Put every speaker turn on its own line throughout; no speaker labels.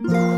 you.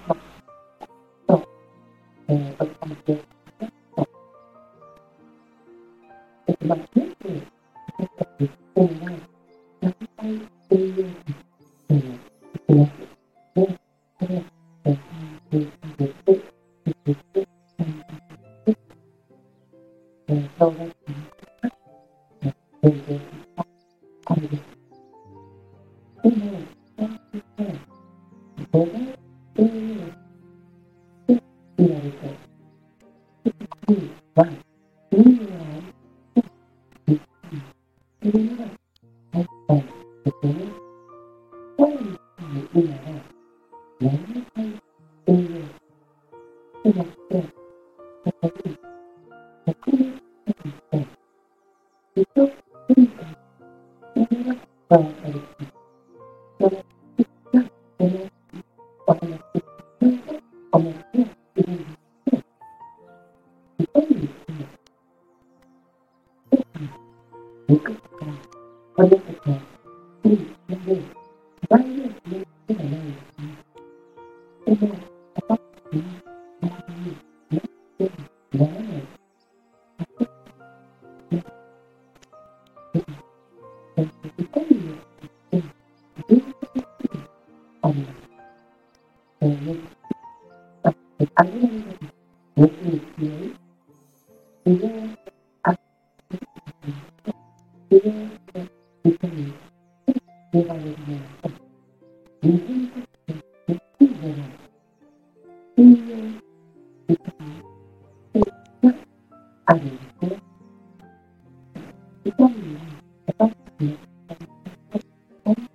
vẫn còn chưa thực vật nhất thì không cần gì cùng nhau nắm tay tư duy thì là vô tức là từ hai từ từ từ từ từ từ từ từ từ từ từ từ từ từ itu Thank you. Mm-hmm.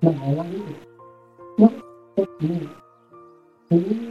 mengalami waktu ini untuk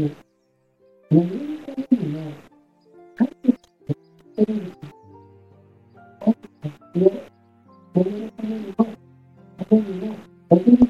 に、眠るためには、あ。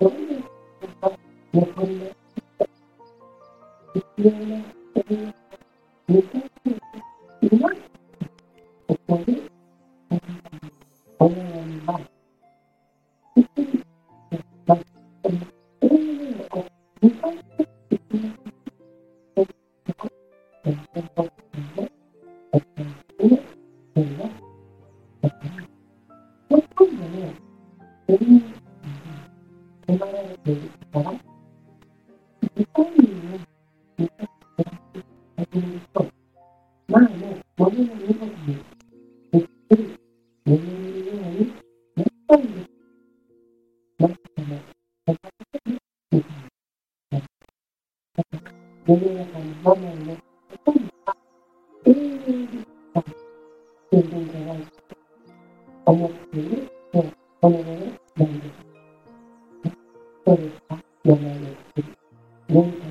đúng một mình Thank you. から自己人を昔から始めると前の物の未来にゆっくり眠れるようになったんです。まさかのおかげでみたいな。だから世の中のマナーのほとんどは永遠にした自分じゃないと思っているもうものなんです。そうです。dan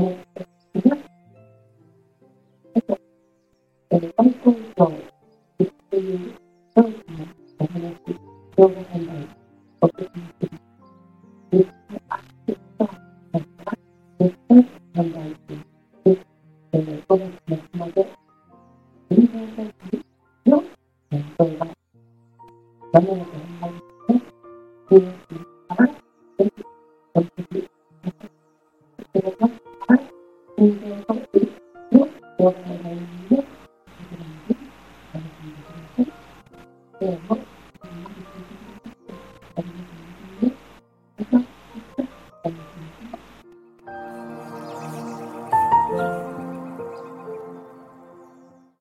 một chính là cái tâm tư rồi thì tôi tôi là cái này tôi là cái này có cái gì thì tôi áp dụng cho mình phát đến tất cả mọi thứ thì để tôi mình mong đợi chúng tôi đang thấy lúc mình tồn tại đó là cái mong đợi 我吗